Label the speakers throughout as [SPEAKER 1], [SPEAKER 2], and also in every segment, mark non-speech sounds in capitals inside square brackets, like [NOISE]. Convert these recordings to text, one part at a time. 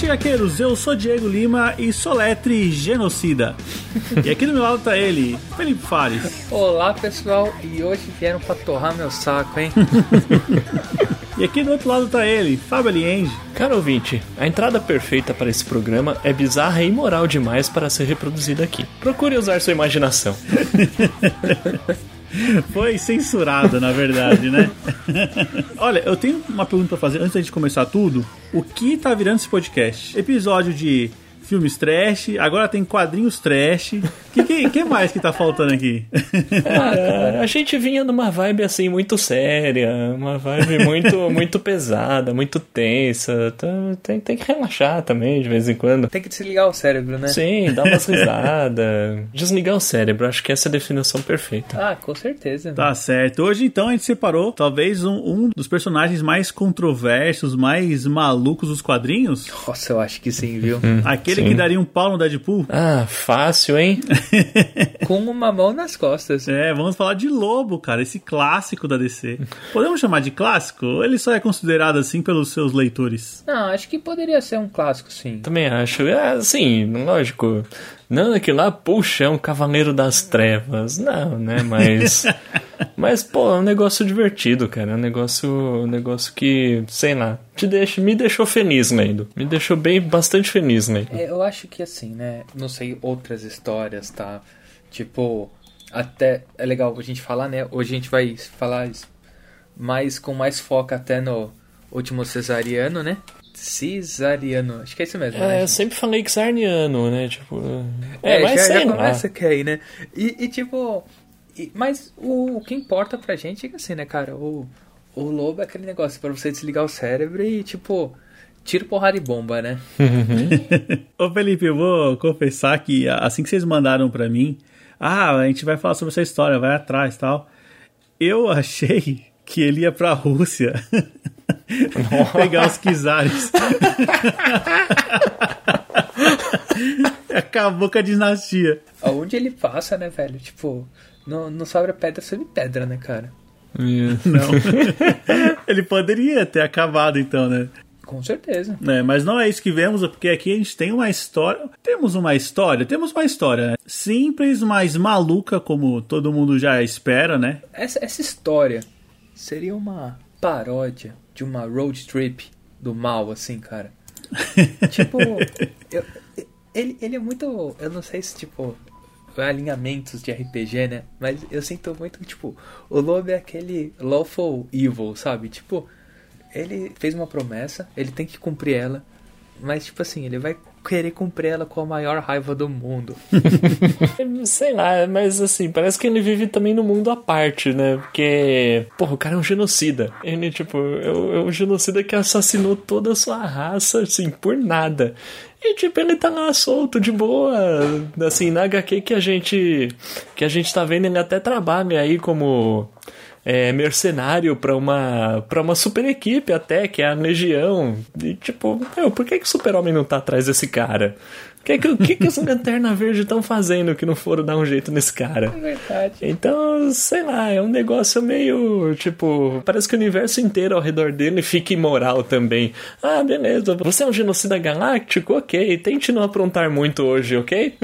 [SPEAKER 1] Avante Gaqueiros, eu sou Diego Lima e sou letre genocida. E aqui do meu lado tá ele, Felipe Fares.
[SPEAKER 2] Olá pessoal, e hoje vieram pra torrar meu saco, hein? [LAUGHS]
[SPEAKER 1] E aqui do outro lado tá ele, Fábio Alienge.
[SPEAKER 3] Caro ouvinte, a entrada perfeita para esse programa é bizarra e imoral demais para ser reproduzida aqui. Procure usar sua imaginação. [LAUGHS] [LAUGHS]
[SPEAKER 1] Foi censurado, na verdade, né? [LAUGHS] Olha, eu tenho uma pergunta pra fazer antes da gente começar tudo. O que tá virando esse podcast? Episódio de filmes trash, agora tem quadrinhos trash. O que, que, que, mais que tá faltando aqui?
[SPEAKER 3] Ah, a gente vinha numa vibe assim muito séria, uma vibe muito [LAUGHS] muito pesada, muito tensa. Tem, tem que relaxar também de vez em quando.
[SPEAKER 2] Tem que desligar o cérebro, né?
[SPEAKER 3] Sim, dar umas [LAUGHS] risadas. Desligar o cérebro, acho que essa é a definição perfeita.
[SPEAKER 2] Ah, com certeza.
[SPEAKER 1] Tá certo. Hoje então a gente separou talvez um, um dos personagens mais controversos, mais malucos dos quadrinhos.
[SPEAKER 2] Nossa, eu acho que sim, viu?
[SPEAKER 1] Aquele Sim. que daria um pau no Deadpool.
[SPEAKER 3] Ah, fácil, hein? [LAUGHS]
[SPEAKER 2] Com uma mão nas costas.
[SPEAKER 1] É, vamos falar de Lobo, cara, esse clássico da DC. Podemos chamar de clássico? Ou ele só é considerado assim pelos seus leitores?
[SPEAKER 2] Não, acho que poderia ser um clássico, sim.
[SPEAKER 3] Também acho. É, sim, lógico. Não, que lá, puxa, é um cavaleiro das trevas. Não, né? Mas. [LAUGHS] mas, pô, é um negócio divertido, cara. É um negócio. Um negócio que, sei lá, te deixa, me deixou feliz lendo. Me deixou bem, bastante feliz lendo.
[SPEAKER 2] É, eu acho que assim, né? Não sei outras histórias, tá? Tipo, até. É legal a gente falar, né? Hoje a gente vai falar mais com mais foco até no último cesariano, né? Cisariano, acho que é isso mesmo.
[SPEAKER 3] É,
[SPEAKER 2] né,
[SPEAKER 3] eu sempre falei Xarniano, né? Tipo. É,
[SPEAKER 2] é
[SPEAKER 3] mas
[SPEAKER 2] já, já
[SPEAKER 3] lá.
[SPEAKER 2] começa que aí, né? E, e tipo. e- mas o, o que importa pra gente é que assim, né, cara? O, o lobo é aquele negócio pra você desligar o cérebro e, tipo, tiro, porrada e bomba, né? [LAUGHS]
[SPEAKER 1] Ô Felipe, eu vou confessar que assim que vocês mandaram pra mim, ah, a gente vai falar sobre essa história, vai atrás tal. Eu [LAUGHS] achei que ele ia pra Rússia [LAUGHS] pegar os czares. Acabou com a dinastia.
[SPEAKER 2] Aonde ele passa, né, velho? Tipo, não, não sobra pedra sobre pedra, né, cara?
[SPEAKER 1] Não. [LAUGHS] ele poderia ter acabado então, né?
[SPEAKER 2] Com certeza.
[SPEAKER 1] É, mas não é isso que vemos, porque aqui a gente tem uma história. Temos uma história, temos uma história né? simples, mas maluca, como todo mundo já espera, né?
[SPEAKER 2] Essa, essa história seria uma paródia de uma road trip do mal, assim, cara. [LAUGHS] tipo, eu- ele, ele é muito. Eu não sei se, tipo, alinhamentos de RPG, né? Mas eu sinto muito, tipo, o lobo é aquele lawful evil, sabe? Tipo, ele fez uma promessa, ele tem que cumprir ela, mas, tipo assim, ele vai querer cumprir ela com a maior raiva do mundo. [LAUGHS]
[SPEAKER 3] Sei lá, mas assim, parece que ele vive também no mundo à parte, né? Porque, porra, o cara é um genocida. Ele, tipo, é é um genocida que assassinou toda a sua raça, assim, por nada. E, tipo, ele tá lá solto, de boa. Assim, na HQ que a gente. que a gente tá vendo, ele até trabalha aí como. É, mercenário pra uma para uma super equipe até, que é a Legião. E tipo, meu, por que, que o Super-Homem não tá atrás desse cara? O que, que, que, que os Lanterna Verde estão fazendo que não foram dar um jeito nesse cara?
[SPEAKER 2] É verdade.
[SPEAKER 3] Então, sei lá, é um negócio meio tipo. Parece que o universo inteiro ao redor dele fica imoral também. Ah, beleza, você é um genocida galáctico? Ok, tente não aprontar muito hoje, ok?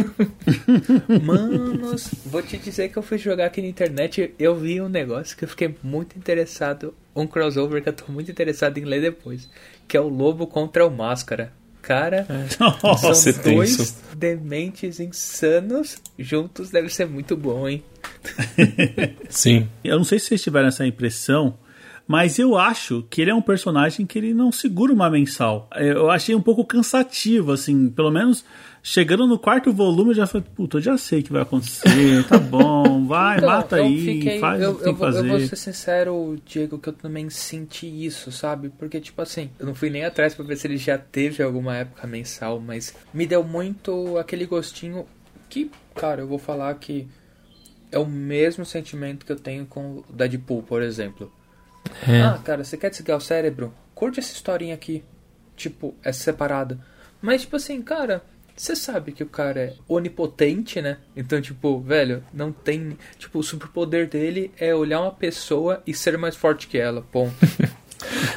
[SPEAKER 3] [LAUGHS]
[SPEAKER 2] Manos, vou te dizer que eu fui jogar aqui na internet eu vi um negócio que eu fiquei muito interessado. Um crossover que eu tô muito interessado em ler depois. Que é o Lobo contra o Máscara. Cara, [LAUGHS]
[SPEAKER 1] Nossa,
[SPEAKER 2] são
[SPEAKER 3] é tenso.
[SPEAKER 2] dois dementes insanos juntos, deve ser muito bom, hein? [LAUGHS]
[SPEAKER 3] Sim.
[SPEAKER 1] Eu não sei se vocês tiveram essa impressão, Mas eu acho que ele é um personagem que ele não segura uma mensal. Eu achei um pouco cansativo, assim, pelo menos chegando no quarto volume eu já falei, puta, eu já sei o que vai acontecer, [LAUGHS] tá bom, vai,
[SPEAKER 2] Então,
[SPEAKER 1] mata aí,
[SPEAKER 2] fiquei-
[SPEAKER 1] faz
[SPEAKER 2] eu,
[SPEAKER 1] o que tem
[SPEAKER 2] eu,
[SPEAKER 1] que
[SPEAKER 2] vou- eu
[SPEAKER 1] fazer.
[SPEAKER 2] vou ser sincero, Diego, que eu também senti isso, sabe? Porque, tipo assim, eu não fui nem atrás pra ver se ele já teve alguma época mensal, mas me deu muito aquele gostinho que, cara, eu vou falar que é o mesmo sentimento que eu tenho com o Deadpool, por exemplo.
[SPEAKER 3] É.
[SPEAKER 2] Ah, cara, você quer desligar o cérebro? Curte essa historinha aqui. Tipo, é separada. Mas, tipo assim, cara, você sabe que o cara é onipotente, né? Então, tipo, velho, não tem. Tipo, o superpoder dele é olhar uma pessoa e ser mais forte que ela. Ponto. [LAUGHS]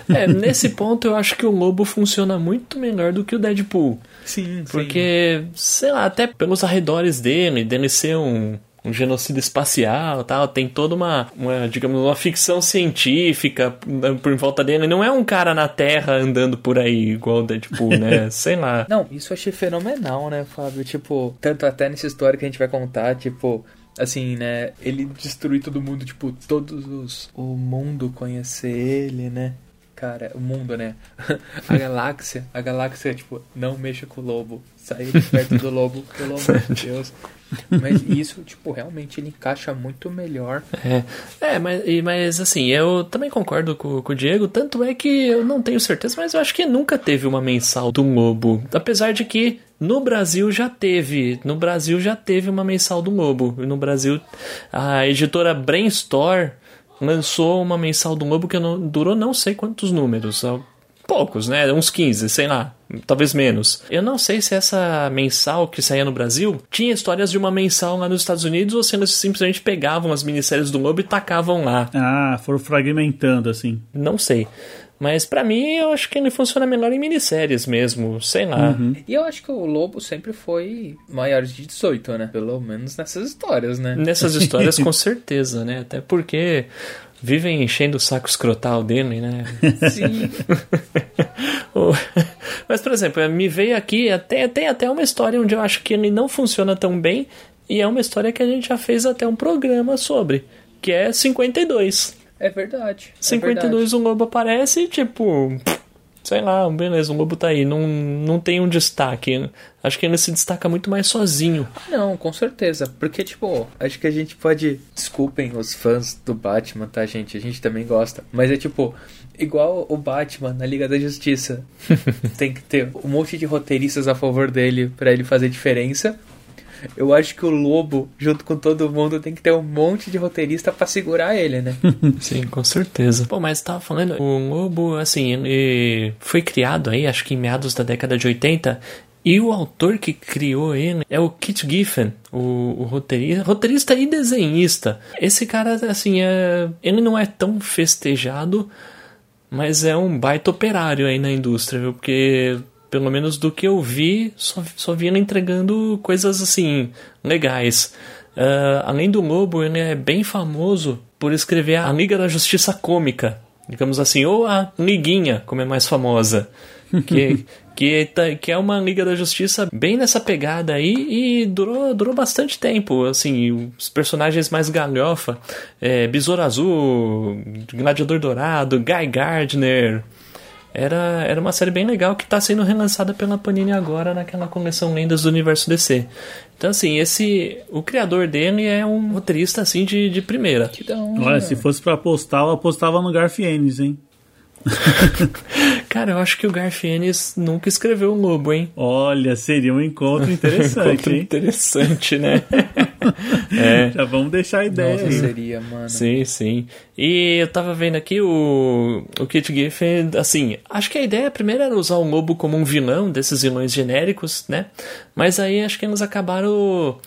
[SPEAKER 3] É, nesse ponto eu acho que o Lobo funciona muito melhor do que o Deadpool.
[SPEAKER 2] Sim,
[SPEAKER 3] Porque, sei lá, até pelos arredores dele, dele ser um, um genocídio espacial tal, tem toda uma, uma, digamos, uma ficção científica por volta dele. Não é um cara na Terra andando por aí igual o Deadpool, né? [LAUGHS] sei lá.
[SPEAKER 2] Não, isso eu achei fenomenal, né, Fábio? Tipo, tanto até nessa história que a gente vai contar, tipo, assim, né? Ele destruir todo mundo, tipo, todos os. O mundo conhecer ele, né? Cara, o mundo, né? [LAUGHS] A galáxia, a galáxia, tipo, não mexa com o lobo. Sair de perto do lobo, pelo amor de Deus. Mas isso, tipo, realmente ele encaixa muito melhor.
[SPEAKER 3] É, é mas, mas assim, eu também concordo com, com o Diego, tanto é que eu não tenho certeza, mas eu acho que nunca teve uma mensal do Lobo. Apesar de que no Brasil já teve, no Brasil já teve uma mensal do Lobo. E No Brasil, a editora Brainstorm lançou uma mensal do Lobo que não, durou não sei quantos números, poucos, né? Uns 15, sei lá, talvez menos. Eu não sei se essa mensal que saía no Brasil tinha histórias de uma mensal lá nos Estados Unidos ou se eles simplesmente pegavam as minisséries do Lobo e tacavam lá.
[SPEAKER 1] Ah, foram fragmentando, assim.
[SPEAKER 3] Não sei. Mas pra mim, eu acho que ele funciona melhor em minisséries mesmo, sei lá.
[SPEAKER 2] E eu acho que o lobo sempre foi maior de 18, né? Pelo menos nessas histórias, né?
[SPEAKER 3] Nessas histórias, [LAUGHS] com certeza, né? Até porque vivem enchendo o saco escrotal dele, né?
[SPEAKER 2] Sim. [LAUGHS]
[SPEAKER 3] Mas, por exemplo, me veio aqui, até, tem até uma história onde eu acho que ele não funciona tão bem, e é uma história que a gente já fez até um programa sobre, que é 52.
[SPEAKER 2] É verdade. é
[SPEAKER 3] 52 um lobo aparece e, tipo, sei lá, beleza, um lobo tá aí, não, não tem um destaque. Acho que ele se destaca muito mais sozinho.
[SPEAKER 2] Não, com certeza. Porque, tipo, acho que a gente pode. Desculpem os fãs do Batman, tá, gente? A gente também gosta. Mas é tipo, igual o Batman na Liga da Justiça. [LAUGHS] Tem que ter um monte de roteiristas a favor dele pra ele fazer diferença. Eu acho que o Lobo, junto com todo mundo, tem que ter um monte de roteirista pra segurar ele, né? [LAUGHS]
[SPEAKER 3] Sim, com certeza. Pô, mas tava falando, o lobo, assim, ele foi criado aí, acho que em meados da década de 80. E o autor que criou ele é o Kit Giffen, o, o roteirista, roteirista e desenhista. Esse cara, assim, é, ele não é tão festejado, mas é um baita operário aí na indústria, viu? Porque, pelo menos do que eu vi, só, só vi ele entregando coisas, assim, legais. Ah, além do Lobo, ele é bem famoso por escrever a Liga da Justiça Cômica, digamos assim, ou a Liguinha, como é mais famosa. [LAUGHS] Que, que, tá- que é uma Liga da Justiça bem nessa pegada aí e durou, durou bastante tempo. Assim, os personagens mais galhofa, é, Besouro Azul, Gladiador Dourado, Guy Gardner. Era, era uma série bem legal que está sendo relançada pela Panini agora naquela coleção Lendas do Universo DC. Então, assim, esse. O criador dele é um roteirista assim de, de primeira.
[SPEAKER 2] Que da hora.
[SPEAKER 1] Olha, se fosse pra apostar, eu apostava no Garfienes, hein? [LAUGHS]
[SPEAKER 3] Cara, eu acho que o Garfienes nunca escreveu um lobo, hein?
[SPEAKER 1] Olha, seria um encontro interessante, [LAUGHS]
[SPEAKER 3] Encontro
[SPEAKER 1] hein?
[SPEAKER 3] interessante, né? [LAUGHS] é.
[SPEAKER 1] Já vamos deixar a ideia
[SPEAKER 2] Nossa,
[SPEAKER 1] aí.
[SPEAKER 2] seria, mano.
[SPEAKER 3] Sim, sim. E eu tava vendo aqui o, o Kit Giffen, assim, acho que a ideia primeiro era usar o lobo como um vilão desses vilões genéricos, né? Mas aí acho que eles acabaram.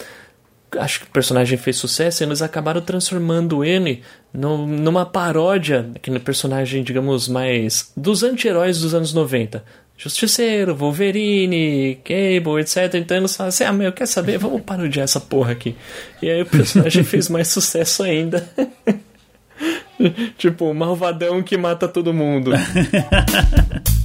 [SPEAKER 3] Acho que o personagem fez sucesso e eles acabaram transformando ele no- numa paródia daquele personagem, digamos, mais. dos anti-heróis dos anos 90. Justiceiro, Wolverine, Cable, etc. Então eles falam assim: ah, meu, quer saber? Vamos parodiar essa porra aqui. E aí o personagem [LAUGHS] fez mais sucesso ainda. [LAUGHS] tipo, o malvadão que mata todo mundo. [LAUGHS]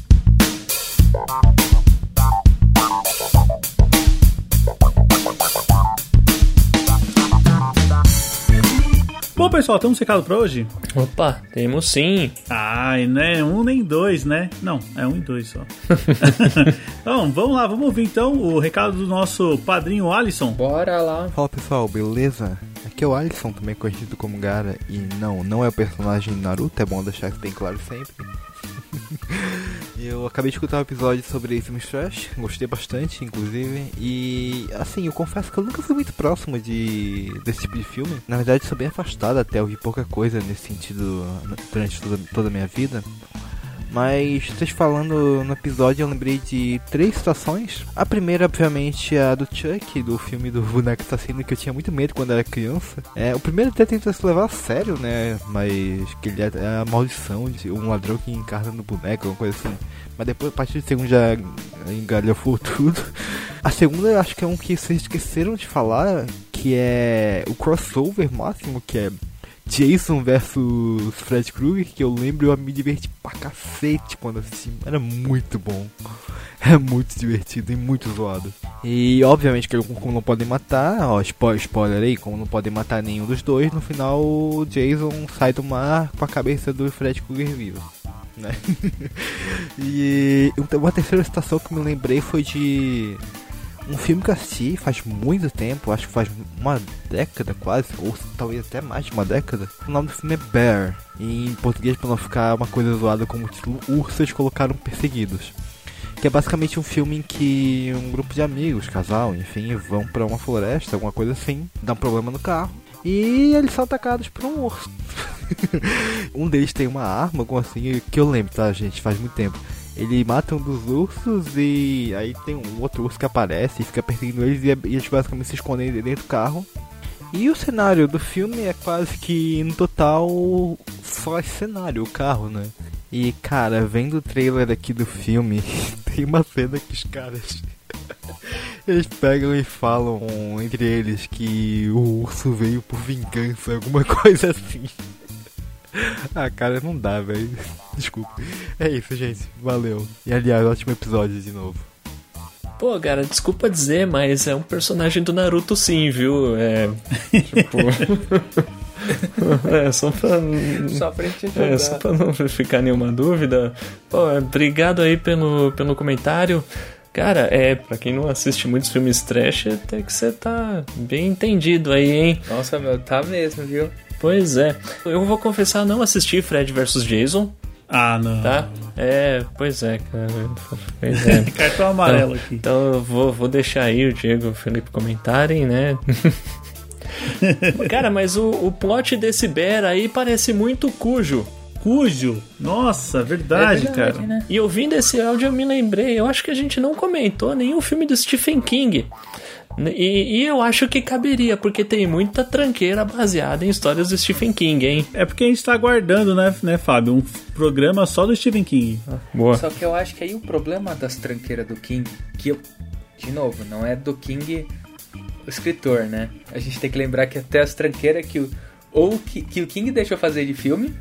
[SPEAKER 1] Bom, pessoal, temos um recado pra hoje?
[SPEAKER 3] Opa, temos sim.
[SPEAKER 1] Ai, não é um nem dois, né? Não, é um e dois só. [LAUGHS] [LAUGHS] então, vamos lá, vamos ouvir então o recado do nosso padrinho Alisson.
[SPEAKER 2] Bora lá.
[SPEAKER 4] Fala pessoal, beleza? Aqui é o Alisson, também conhecido como Gara, e não, não é o personagem Naruto, é bom deixar isso bem claro sempre. [LAUGHS] eu acabei de escutar um episódio sobre filmes trash, gostei bastante, inclusive, e assim, eu confesso que eu nunca fui muito próximo de desse tipo de filme. Na verdade, sou bem afastado até, ouvir pouca coisa nesse sentido durante toda, toda a minha vida. Mas vocês falando no episódio, eu lembrei de três situações. A primeira, obviamente, é a do Chuck, do filme do boneco assassino, que eu tinha muito medo quando era criança. É, o primeiro até tentou se levar a sério, né? Mas que ele é, a maldição de um ladrão que encarna no boneco, alguma coisa assim. Mas depois, a partir do segundo, já engalhofou [LAUGHS] tudo. A segunda, acho que é um que vocês esqueceram de falar, que é o crossover máximo, que é Jason versus Fred Krueger, que eu lembro eu me diverti pra cacete quando assisti. Era muito bom. É muito divertido e muito zoado. E obviamente que como não podem matar, ó, spoiler, aí, como não podem matar nenhum dos dois, no final o Jason sai do mar com a cabeça do Fred Krueger vivo. Né? [LAUGHS] e uma terceira situação que me lembrei foi de um filme que assisti faz muito tempo, acho que faz uma década quase, ou talvez até mais de uma década. O nome do filme é Bear, em português, para não ficar uma coisa zoada como o título, Ursos Colocaram Perseguidos. Que é basicamente um filme em que um grupo de amigos, casal, enfim, vão para uma floresta, alguma coisa assim, dá um problema no carro. E eles são atacados por um urso. [LAUGHS] um deles tem uma arma, alguma assim, que eu lembro, tá, gente? Faz muito tempo. Ele mata um dos ursos e aí tem um outro urso que aparece e fica perseguindo eles e eles basicamente se escondem dentro do carro. E o cenário do filme é quase que no total só cenário, o carro, né? E cara, vendo o trailer aqui do filme, [LAUGHS] tem uma cena que os caras [LAUGHS] eles pegam e falam entre eles que o urso veio por vingança, alguma [LAUGHS] coisa assim. [LAUGHS] ah, cara, não dá, velho. Desculpa. É isso, gente. Valeu. E aliás, ótimo episódio de novo.
[SPEAKER 3] Pô, cara, desculpa dizer, mas é um personagem do Naruto sim, viu? É. Tipo. [LAUGHS] é, só pra.
[SPEAKER 2] Só pra gente ajudar. É,
[SPEAKER 3] só pra não ficar nenhuma dúvida. Pô, obrigado aí pelo, pelo comentário. Cara, é, pra quem não assiste muitos filmes trash, até que você tá bem entendido aí, hein?
[SPEAKER 2] Nossa, meu, tá mesmo, viu?
[SPEAKER 3] Pois é. Eu vou confessar, não assisti Fred vs Jason.
[SPEAKER 1] Ah, não.
[SPEAKER 3] Tá? É, pois é, cara. Pois é. [LAUGHS]
[SPEAKER 1] Cartão amarelo
[SPEAKER 3] então,
[SPEAKER 1] aqui.
[SPEAKER 3] Então eu vou, vou deixar aí o Diego e o Felipe comentarem, né? [LAUGHS] cara, mas o, o plot desse Bear aí parece muito cujo.
[SPEAKER 1] Cujo? Nossa, verdade, é verdade cara. Né?
[SPEAKER 3] E ouvindo esse áudio eu me lembrei, eu acho que a gente não comentou nenhum filme do Stephen King. E, e, eu acho que caberia, porque tem muita tranqueira baseada em histórias do Stephen King, hein?
[SPEAKER 1] É porque a gente tá aguardando, né, né, Fábio? Um programa só do Stephen King.
[SPEAKER 2] Ah, boa. Só que eu acho que aí o problema das tranqueiras do King, que eu, de novo, não é do King o escritor, né? A gente tem que lembrar que até as tranqueiras que o. Ou que, que o King deixou fazer de filme.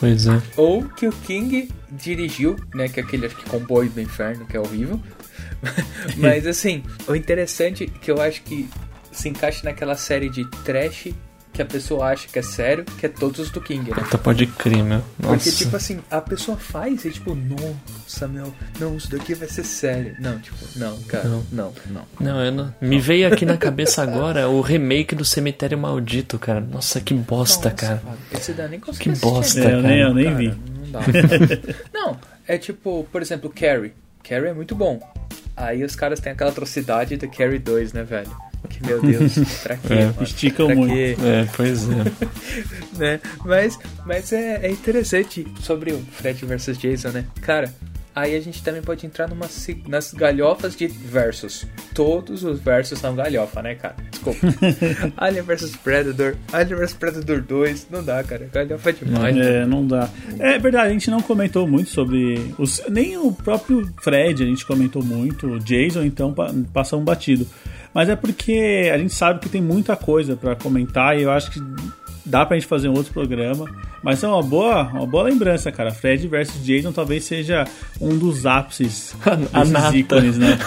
[SPEAKER 3] pois é.
[SPEAKER 2] Ou que o King dirigiu, né? Que é aquele, acho que Comboio do Inferno, que é horrível. [LAUGHS] Mas assim, o interessante é que eu acho que se encaixa naquela série de trash que a pessoa acha que é sério, que é todos os do King, né?
[SPEAKER 3] Puta, pode crer, meu.
[SPEAKER 2] Nossa. Porque, tipo assim, a pessoa faz e tipo, nossa, meu, não, isso daqui vai ser sério. Não, tipo, não, cara, não, não. Não,
[SPEAKER 3] não, não. Me veio aqui na cabeça agora o remake do Cemitério Maldito, cara. Nossa, que bosta, nossa, cara.
[SPEAKER 2] Esse daí nem
[SPEAKER 3] Que bosta,
[SPEAKER 1] é,
[SPEAKER 3] cara.
[SPEAKER 1] Eu nem, eu nem
[SPEAKER 2] cara,
[SPEAKER 1] vi.
[SPEAKER 2] Não dá. [LAUGHS] não, é tipo, por exemplo, Carrie. Carrie é muito bom. Aí os caras têm aquela atrocidade do Carrie 2, né, velho? Que meu Deus, [LAUGHS] pra quê? É,
[SPEAKER 1] esticam
[SPEAKER 2] pra
[SPEAKER 1] muito.
[SPEAKER 2] Quê?
[SPEAKER 3] É, pois é. [LAUGHS]
[SPEAKER 2] né? Mas, mas é, é interessante sobre o Fred versus Jason, né? Cara, Aí a gente também pode entrar numa, nas galhofas de versos. Todos os versos são galhofa, né, cara? Desculpa. [LAUGHS] Alien vs Predator, Alien vs Predator 2, não dá, cara. Galhofa é demais.
[SPEAKER 1] É, não dá. É verdade, a gente não comentou muito sobre. Os, nem o próprio Fred a gente comentou muito. O Jason, então, passou um batido. Mas é porque a gente sabe que tem muita coisa para comentar e eu acho que dá pra gente fazer um outro programa. Mas é uma boa, uma boa lembrança, cara. Fred versus Jason talvez seja um dos ápices
[SPEAKER 3] a, a nata.
[SPEAKER 1] ícones, né?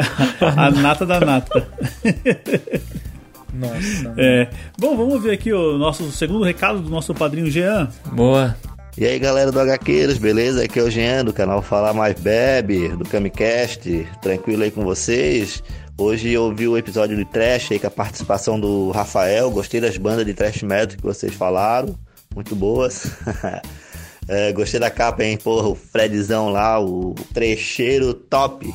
[SPEAKER 1] [LAUGHS] a nata da nata.
[SPEAKER 2] Nossa.
[SPEAKER 1] É. Bom, vamos ver aqui o nosso segundo recado do nosso padrinho Jean.
[SPEAKER 3] Boa.
[SPEAKER 5] E aí galera do HQueiros, beleza? Aqui é o Jean do canal Falar Mais Bebe, do Camicast, tranquilo aí com vocês? Hoje eu ouvi o episódio de Trash aí com a participação do Rafael, gostei das bandas de Trash Metal que vocês falaram, muito boas. [LAUGHS] é, gostei da capa, hein? Porra, o Fredzão lá, o trecheiro top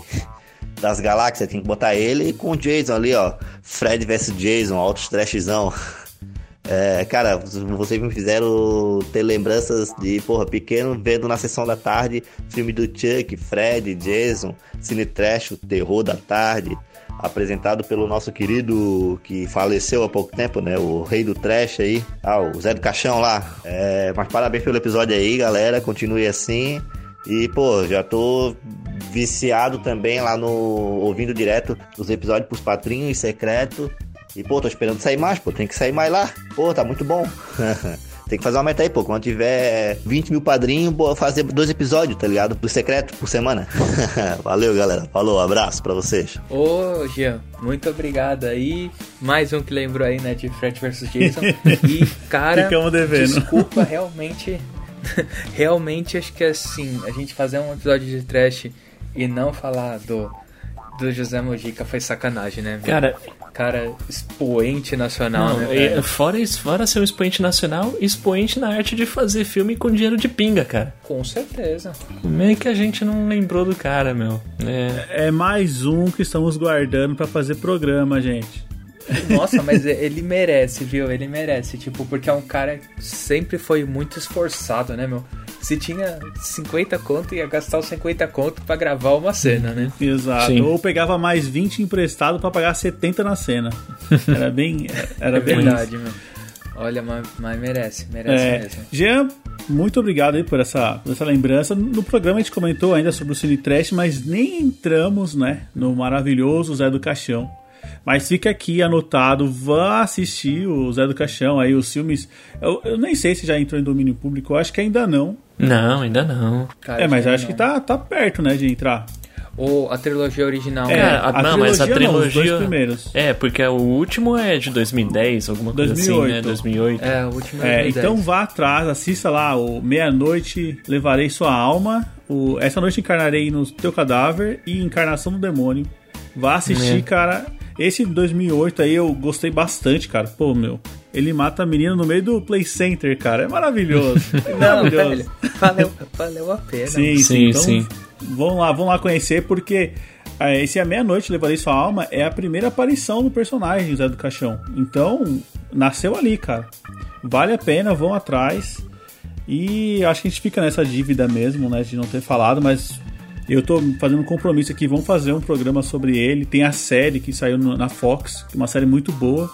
[SPEAKER 5] das galáxias, tem que botar ele com o Jason ali, ó. Fred vs Jason, altos trashzão. [LAUGHS] É, cara, vocês me fizeram ter lembranças de, porra, pequeno, vendo na sessão da tarde filme do Chuck, Fred, Jason, Cine Trash, o terror da tarde, apresentado pelo nosso querido que faleceu há pouco tempo, né? O rei do trash aí, ah, o Zé do Caixão lá. É, mas parabéns pelo episódio aí, galera, continue assim. E, pô, já tô viciado também lá no. ouvindo direto os episódios pros padrinhos secreto. E, pô, tô esperando sair mais, pô, tem que sair mais lá. Pô, tá muito bom. [LAUGHS] tem que fazer uma meta aí, pô. Quando tiver 20 mil padrinhos, vou fazer dois episódios, tá ligado? Do secreto por semana. [LAUGHS] Valeu, galera. Falou, abraço pra vocês.
[SPEAKER 2] Ô, Jean, muito obrigado aí. Mais um que lembrou aí, né, de Fred vs Jason. E, [LAUGHS] cara,
[SPEAKER 1] Ficamos devendo.
[SPEAKER 2] desculpa, realmente. [LAUGHS] realmente, acho que assim, a gente fazer um episódio de trash e não falar do, do José Mojica foi sacanagem, né? meu?
[SPEAKER 3] Cara,
[SPEAKER 2] Cara, expoente nacional,
[SPEAKER 3] não,
[SPEAKER 2] né?
[SPEAKER 3] e fora, fora ser um expoente nacional, expoente na arte de fazer filme com dinheiro de pinga, cara.
[SPEAKER 2] Com certeza.
[SPEAKER 3] Como é que a gente não lembrou do cara, meu? É.
[SPEAKER 1] É mais um que estamos guardando pra fazer programa, gente.
[SPEAKER 2] Nossa, mas ele merece, viu? Ele merece, tipo, porque é um cara que sempre foi muito esforçado, né, meu? Se tinha 50 conto, ia gastar os 50 conto pra gravar uma cena, né?
[SPEAKER 1] Exato.
[SPEAKER 3] Sim.
[SPEAKER 1] Ou pegava mais 20 emprestado pra pagar 70 na cena. [LAUGHS] Era bem. Era
[SPEAKER 2] É
[SPEAKER 1] bem
[SPEAKER 2] verdade, meu. Olha, mas, mas merece, merece
[SPEAKER 1] É,
[SPEAKER 2] mesmo.
[SPEAKER 1] Jean, muito obrigado aí por essa, por essa lembrança. No programa a gente comentou ainda sobre o Cine Trash, mas nem entramos, né, no maravilhoso Zé do Caixão. Mas fica aqui anotado, vá assistir o Zé do Caixão, aí os filmes. Eu, eu nem sei se já entrou em domínio público, eu acho que ainda não.
[SPEAKER 3] Não, ainda não.
[SPEAKER 2] Cara,
[SPEAKER 1] é, mas acho que tá, tá perto, né, de entrar.
[SPEAKER 2] Ou a trilogia original.
[SPEAKER 1] É,
[SPEAKER 2] né?
[SPEAKER 3] Cara,
[SPEAKER 1] a
[SPEAKER 3] não, mas a
[SPEAKER 1] trilogia não, os dois
[SPEAKER 3] trilogia.
[SPEAKER 1] primeiros.
[SPEAKER 3] É, porque o último é de 2010, alguma coisa
[SPEAKER 1] 2008.
[SPEAKER 3] assim, né? 2008.
[SPEAKER 2] É, o último
[SPEAKER 1] É,
[SPEAKER 2] 2010.
[SPEAKER 1] então vá atrás, assista lá o Meia-Noite Levarei Sua Alma, o Essa Noite Encarnarei no Teu Cadáver e Encarnação do Demônio. Vá assistir,
[SPEAKER 3] É.
[SPEAKER 1] cara. Esse de 2008 aí eu gostei bastante, cara. Pô, meu, ele mata a menina no meio do Play Center, cara. É maravilhoso. [LAUGHS] É
[SPEAKER 2] Não,
[SPEAKER 1] maravilhoso.
[SPEAKER 2] velho, valeu, valeu a pena.
[SPEAKER 1] Sim, sim,
[SPEAKER 3] Sim,
[SPEAKER 1] então,
[SPEAKER 3] sim.
[SPEAKER 1] Vão lá, vão lá conhecer, porque ah, esse A Meia-Noite Levarei Sua Alma é a primeira aparição do personagem Zé do Caixão. Então, nasceu ali, cara. Vale a pena, vão atrás. E acho que a gente fica nessa dívida mesmo, né, de não ter falado, mas eu tô fazendo um compromisso aqui, vamos fazer um programa sobre ele. Tem a série que saiu na Fox, que é uma série muito boa.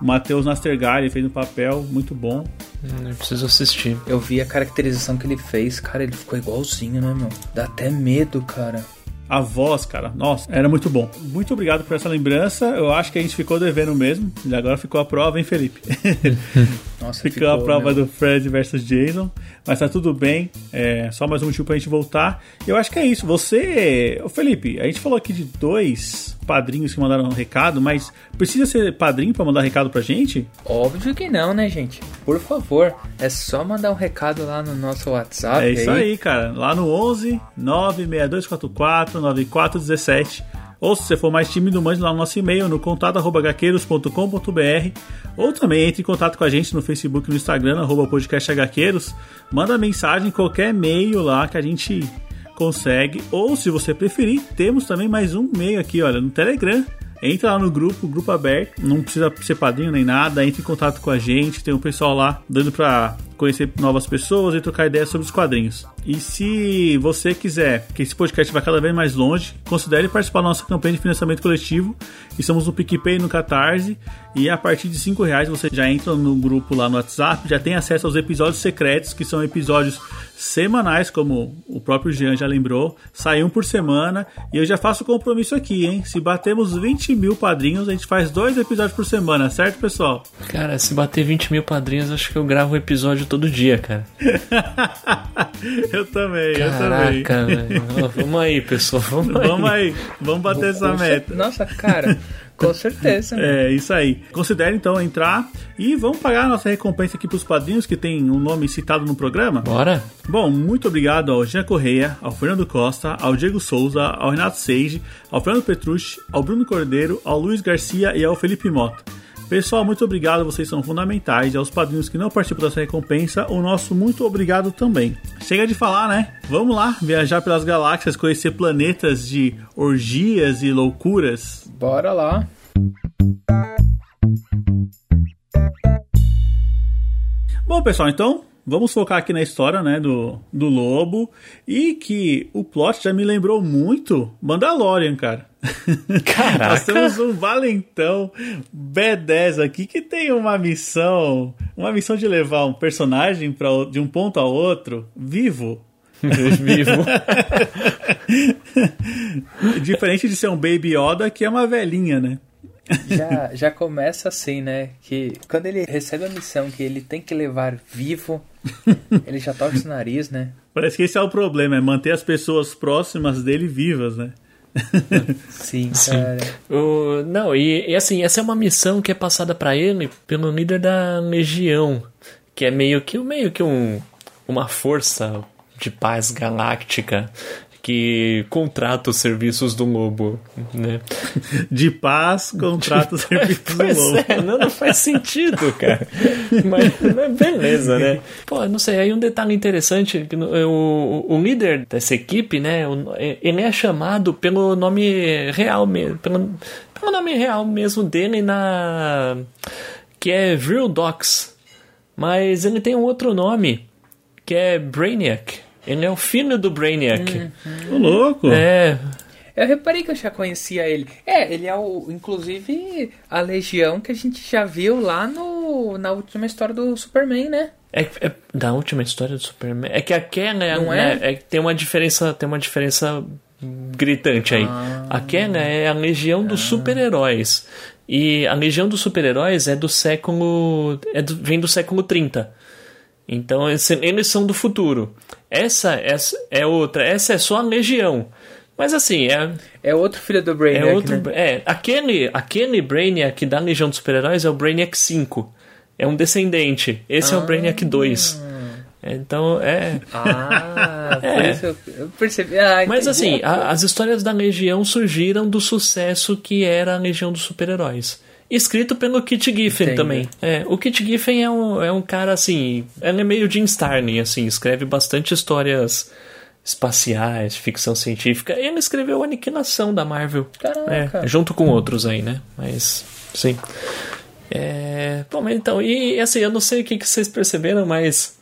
[SPEAKER 1] O Matheus Nastergalli fez um papel muito bom.
[SPEAKER 3] Hum, Eu preciso assistir.
[SPEAKER 2] Eu vi a caracterização que ele fez, cara, ele ficou igualzinho, né, meu? Dá até medo, cara.
[SPEAKER 1] A voz, cara, nossa, era muito bom. Muito obrigado por essa lembrança. Eu acho que a gente ficou devendo mesmo. E agora ficou a prova, hein, Felipe? [LAUGHS]
[SPEAKER 2] Nossa,
[SPEAKER 1] ficou, a prova
[SPEAKER 2] meu.
[SPEAKER 1] do Fred versus Jason. Mas tá tudo bem. É só mais um motivo pra gente voltar. E eu acho que é isso. Você. Ô, Felipe, a gente falou aqui de dois padrinhos que mandaram um recado, mas precisa ser padrinho pra mandar recado pra gente?
[SPEAKER 2] Óbvio que não, né, gente? Por favor, é só mandar um recado lá no nosso WhatsApp.
[SPEAKER 1] É isso aí, cara. Lá no 11 96244 9417. Ou se você for mais tímido, mande lá no nosso e-mail no contato.hqueiros.com.br ou também entre em contato com a gente no Facebook e no Instagram, arroba podcasthqueiros. Manda mensagem, qualquer e-mail lá que a gente consegue. Ou se você preferir, temos também mais um e-mail aqui, olha, no Telegram. Entra lá no grupo, grupo aberto, não precisa ser padrinho nem nada, entre em contato com a gente, tem um pessoal lá dando pra conhecer novas pessoas e trocar ideias sobre os quadrinhos. E se você quiser que esse podcast vá cada vez mais longe, considere participar da nossa campanha de financiamento coletivo. Estamos no PicPay no Catarse. E a partir de 5 reais você já entra no grupo lá no WhatsApp, já tem acesso aos episódios secretos, que são episódios semanais, como o próprio Jean já lembrou. Sai um por semana. E eu já faço o compromisso aqui, hein? Se batemos 20 mil padrinhos, a gente faz dois episódios por semana, certo, pessoal?
[SPEAKER 3] Cara, se bater 20 mil padrinhos, acho que eu gravo um episódio todo dia, cara. [LAUGHS]
[SPEAKER 1] eu também, eu também.
[SPEAKER 3] Caraca, velho. Vamos aí, pessoal. Vamos aí.
[SPEAKER 1] Vamos aí, vamos bater essa meta.
[SPEAKER 2] Nossa, cara, Com [LAUGHS] certeza.
[SPEAKER 1] É, isso aí. Considere então entrar e vamos pagar a nossa recompensa aqui pros padrinhos que tem um nome citado no programa.
[SPEAKER 3] Bora?
[SPEAKER 1] Bom, muito obrigado ao Jean Correia, ao Fernando Costa, ao Diego Souza, ao Renato Seige, ao Fernando Petrucci, ao Bruno Cordeiro, ao Luiz Garcia e ao Felipe Mota. Pessoal, muito obrigado, vocês são fundamentais. E aos padrinhos que não participam dessa recompensa, o nosso muito obrigado também. Chega de falar, né? Vamos lá, viajar pelas galáxias, conhecer planetas de orgias e loucuras.
[SPEAKER 2] Bora lá.
[SPEAKER 1] Bom, pessoal, então vamos focar aqui na história, né, do, do lobo e que o plot já me lembrou muito Mandalorian, cara. [LAUGHS]
[SPEAKER 3] Caraca.
[SPEAKER 1] Nós temos um valentão B10 aqui que tem uma missão, uma missão de levar um personagem pra, de um ponto a outro vivo. [LAUGHS]
[SPEAKER 3] Vivo. [LAUGHS]
[SPEAKER 1] Diferente de ser um Baby Yoda, que é uma velhinha, né?
[SPEAKER 2] Já, já começa assim, né? Que quando ele recebe a missão que ele tem que levar vivo, ele já torce o nariz, né?
[SPEAKER 1] Parece que esse é o problema, é manter as pessoas próximas dele vivas, né?
[SPEAKER 2] Sim, cara.
[SPEAKER 3] O, não, e, e assim, essa é uma missão que é passada pra ele pelo líder da Legião, que é meio que, meio que um, uma força de paz galáctica que contrata os serviços do lobo, né? [LAUGHS]
[SPEAKER 1] De paz, contrata os serviços do lobo.
[SPEAKER 3] é, não, não faz sentido, cara. Mas, mas beleza, né? Pô, não sei, aí um detalhe interessante, o, o líder dessa equipe, né, o- ele é chamado pelo nome real mesmo, pelo, pelo nome real mesmo dele na... que é Vril Dox. Mas ele tem um outro nome, que é Brainiac. Ele é o filho do Brainiac.
[SPEAKER 1] Ô, louco!
[SPEAKER 3] É,
[SPEAKER 2] Eu reparei que eu já conhecia ele. É, ele é o, inclusive, a legião que a gente já viu lá no, na última história do Superman, né?
[SPEAKER 3] É, é da última história do Superman. É que aquela é,
[SPEAKER 2] Não
[SPEAKER 3] né,
[SPEAKER 2] é?
[SPEAKER 3] é tem uma diferença, tem uma diferença gritante aí.
[SPEAKER 2] Ah.
[SPEAKER 3] Aquela é a Legião dos Super-Heróis. E a Legião dos Super-Heróis é do século é do- vem do século 30. Então eles são do futuro. Essa, essa é outra, essa é só a Legião. Mas assim, é,
[SPEAKER 2] É outro filho do
[SPEAKER 3] é
[SPEAKER 2] Brainiac,
[SPEAKER 3] outro.
[SPEAKER 2] né?
[SPEAKER 3] É, aquele, aquele Brainiac da Legião dos Super-Heróis é o Brainiac 5. É um descendente. Esse é o Brainiac 2. Então, é.
[SPEAKER 2] Ah, [LAUGHS]
[SPEAKER 3] É.
[SPEAKER 2] isso eu, percebi. Ah,
[SPEAKER 3] Mas assim, a- as histórias da Legião surgiram do sucesso que era a Legião dos Super-Heróis. Escrito pelo Kit Giffen
[SPEAKER 2] Entendo.
[SPEAKER 3] também. É, o Kit Giffen é um, é um cara assim. Ele é meio Jim Starlin, assim, escreve bastante histórias espaciais, ficção científica. Ele escreveu Aniquilação da Marvel.
[SPEAKER 2] Caraca.
[SPEAKER 3] É, junto com outros aí, né? Mas, sim. É, bom, então, e assim, eu não sei o que, que vocês perceberam, mas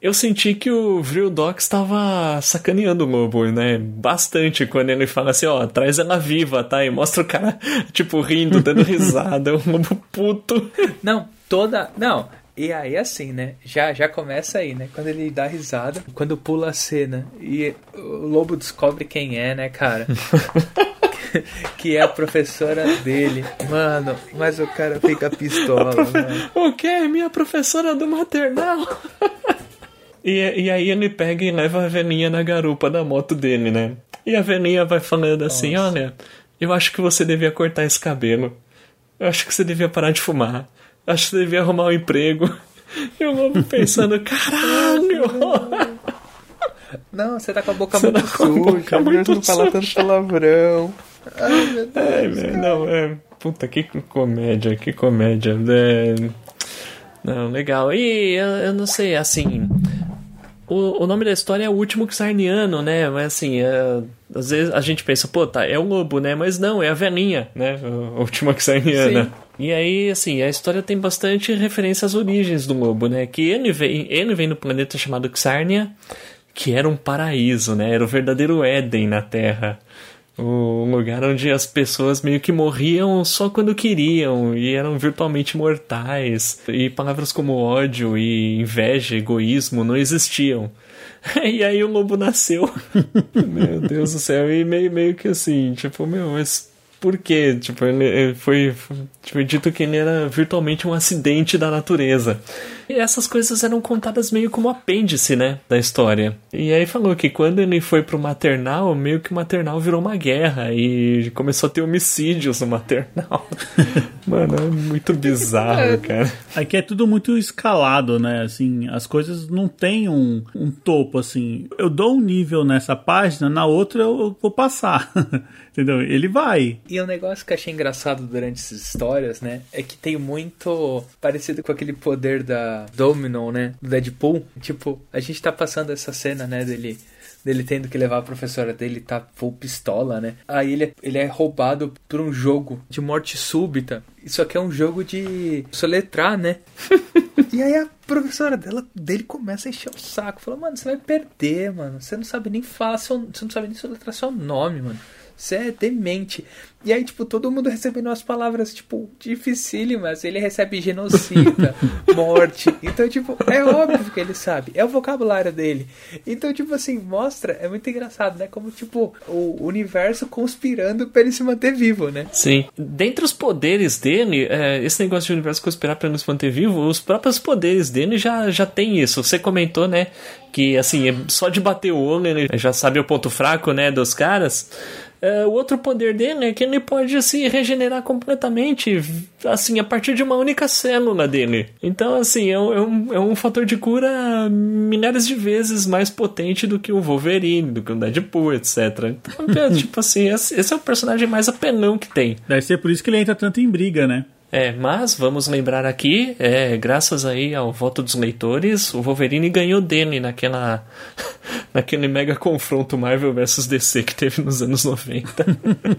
[SPEAKER 3] eu senti que o Vril Doc estava sacaneando o lobo, né? Bastante quando ele fala assim, ó, traz ela viva, tá? E mostra o cara, [LAUGHS] tipo, rindo, dando [LAUGHS] risada, o lobo puto.
[SPEAKER 2] Não, toda. Não. E aí, assim, né? Já, já começa aí, né? Quando ele dá risada, quando pula a cena e o lobo descobre quem é, né, cara? [LAUGHS] que é a professora dele. Mano, mas o cara fica pistola, né?
[SPEAKER 3] O quê? Minha professora do maternal? E, e aí ele pega e leva a velhinha na garupa da moto dele, né? E a velhinha vai falando assim, olha, eu acho que você devia cortar esse cabelo. Eu acho que você devia parar de fumar. Eu acho que você devia arrumar um emprego. [LAUGHS] E o lobo pensando, caralho!
[SPEAKER 2] Não, você tá com a boca [LAUGHS]
[SPEAKER 3] Você
[SPEAKER 2] muito
[SPEAKER 3] tá com a boca
[SPEAKER 2] suja,
[SPEAKER 3] muito
[SPEAKER 2] não falar tanto
[SPEAKER 3] suja.
[SPEAKER 2] palavrão. Ai, meu Deus.
[SPEAKER 3] É, não, é. Puta, que comédia, que comédia. É, não, legal. E eu, eu não sei, assim. O, o nome da história é o último Xarniano, né? Mas assim, é, às vezes a gente pensa, pô, tá, é o lobo, né? Mas não, é a velhinha, né? A última [LAUGHS] Xarniana.
[SPEAKER 2] Sim.
[SPEAKER 3] E aí, assim, a história tem bastante referência às origens do lobo, né? Que ele vem, ele vem do planeta chamado Xarnia, que era um paraíso, né? Era o verdadeiro Éden na Terra. O lugar onde as pessoas meio que morriam só quando queriam e eram virtualmente mortais. E palavras como ódio e inveja, egoísmo não existiam. [LAUGHS] E aí o lobo nasceu. [LAUGHS] meu Deus do céu. E meio, meio que assim, tipo, meu, mas por quê? Tipo, ele foi, foi tipo, dito que ele era virtualmente um acidente da natureza. E [LAUGHS] essas coisas eram contadas meio como apêndice, né, da história. E aí falou que quando ele foi pro maternal, meio que o maternal virou uma guerra e começou a ter homicídios no maternal. [LAUGHS] Mano, é muito bizarro, cara.
[SPEAKER 1] Aqui é tudo muito escalado, né? Assim, as coisas não têm um, um topo, assim. Eu dou um nível nessa página, na outra eu vou passar. [LAUGHS] Entendeu? Ele vai.
[SPEAKER 2] E um negócio que eu achei engraçado durante essas histórias, né? É que tem muito parecido com aquele poder da Domino, né? Do Deadpool. Tipo, a gente tá passando essa cena, né? Dele dele tendo que levar a professora dele, tá full pistola, né? Aí ele, é, ele é roubado por um jogo de morte súbita. Isso aqui é um jogo de soletrar, né? [LAUGHS] e aí a professora dela, dele começa a encher o saco. Falou, mano, você vai perder, mano. Você não sabe nem falar seu, Você não sabe nem soletrar seu nome, mano. Você é demente. E aí, tipo, todo mundo recebendo as palavras, tipo, dificílimas. Ele recebe genocida, [LAUGHS] morte. Então, tipo, é óbvio que ele sabe. É o vocabulário dele. Então, tipo assim, mostra. É muito engraçado, né? Como, tipo, o universo conspirando pra ele se manter vivo, né?
[SPEAKER 3] Sim. Dentre os poderes dele, é, esse negócio de universo conspirar pra ele se manter vivo, os próprios poderes dele já, já tem isso. Você comentou, né? Que, assim, é só de bater o olho, ele já sabe o ponto fraco, né? Dos caras. É, o outro poder dele é que ele pode se regenerar completamente, assim, a partir de uma única célula dele. Então, assim, é um, é um é fator de cura milhares de vezes mais potente do que o Wolverine, do que o Deadpool, etc. Então, é, [LAUGHS] tipo assim, esse é o personagem mais apelão que tem.
[SPEAKER 1] Deve ser por isso que ele entra tanto em briga, né?
[SPEAKER 3] É, mas vamos lembrar aqui, é, graças aí ao voto dos leitores, o Wolverine ganhou dele naquela naquele mega confronto Marvel vs DC que teve nos anos 90.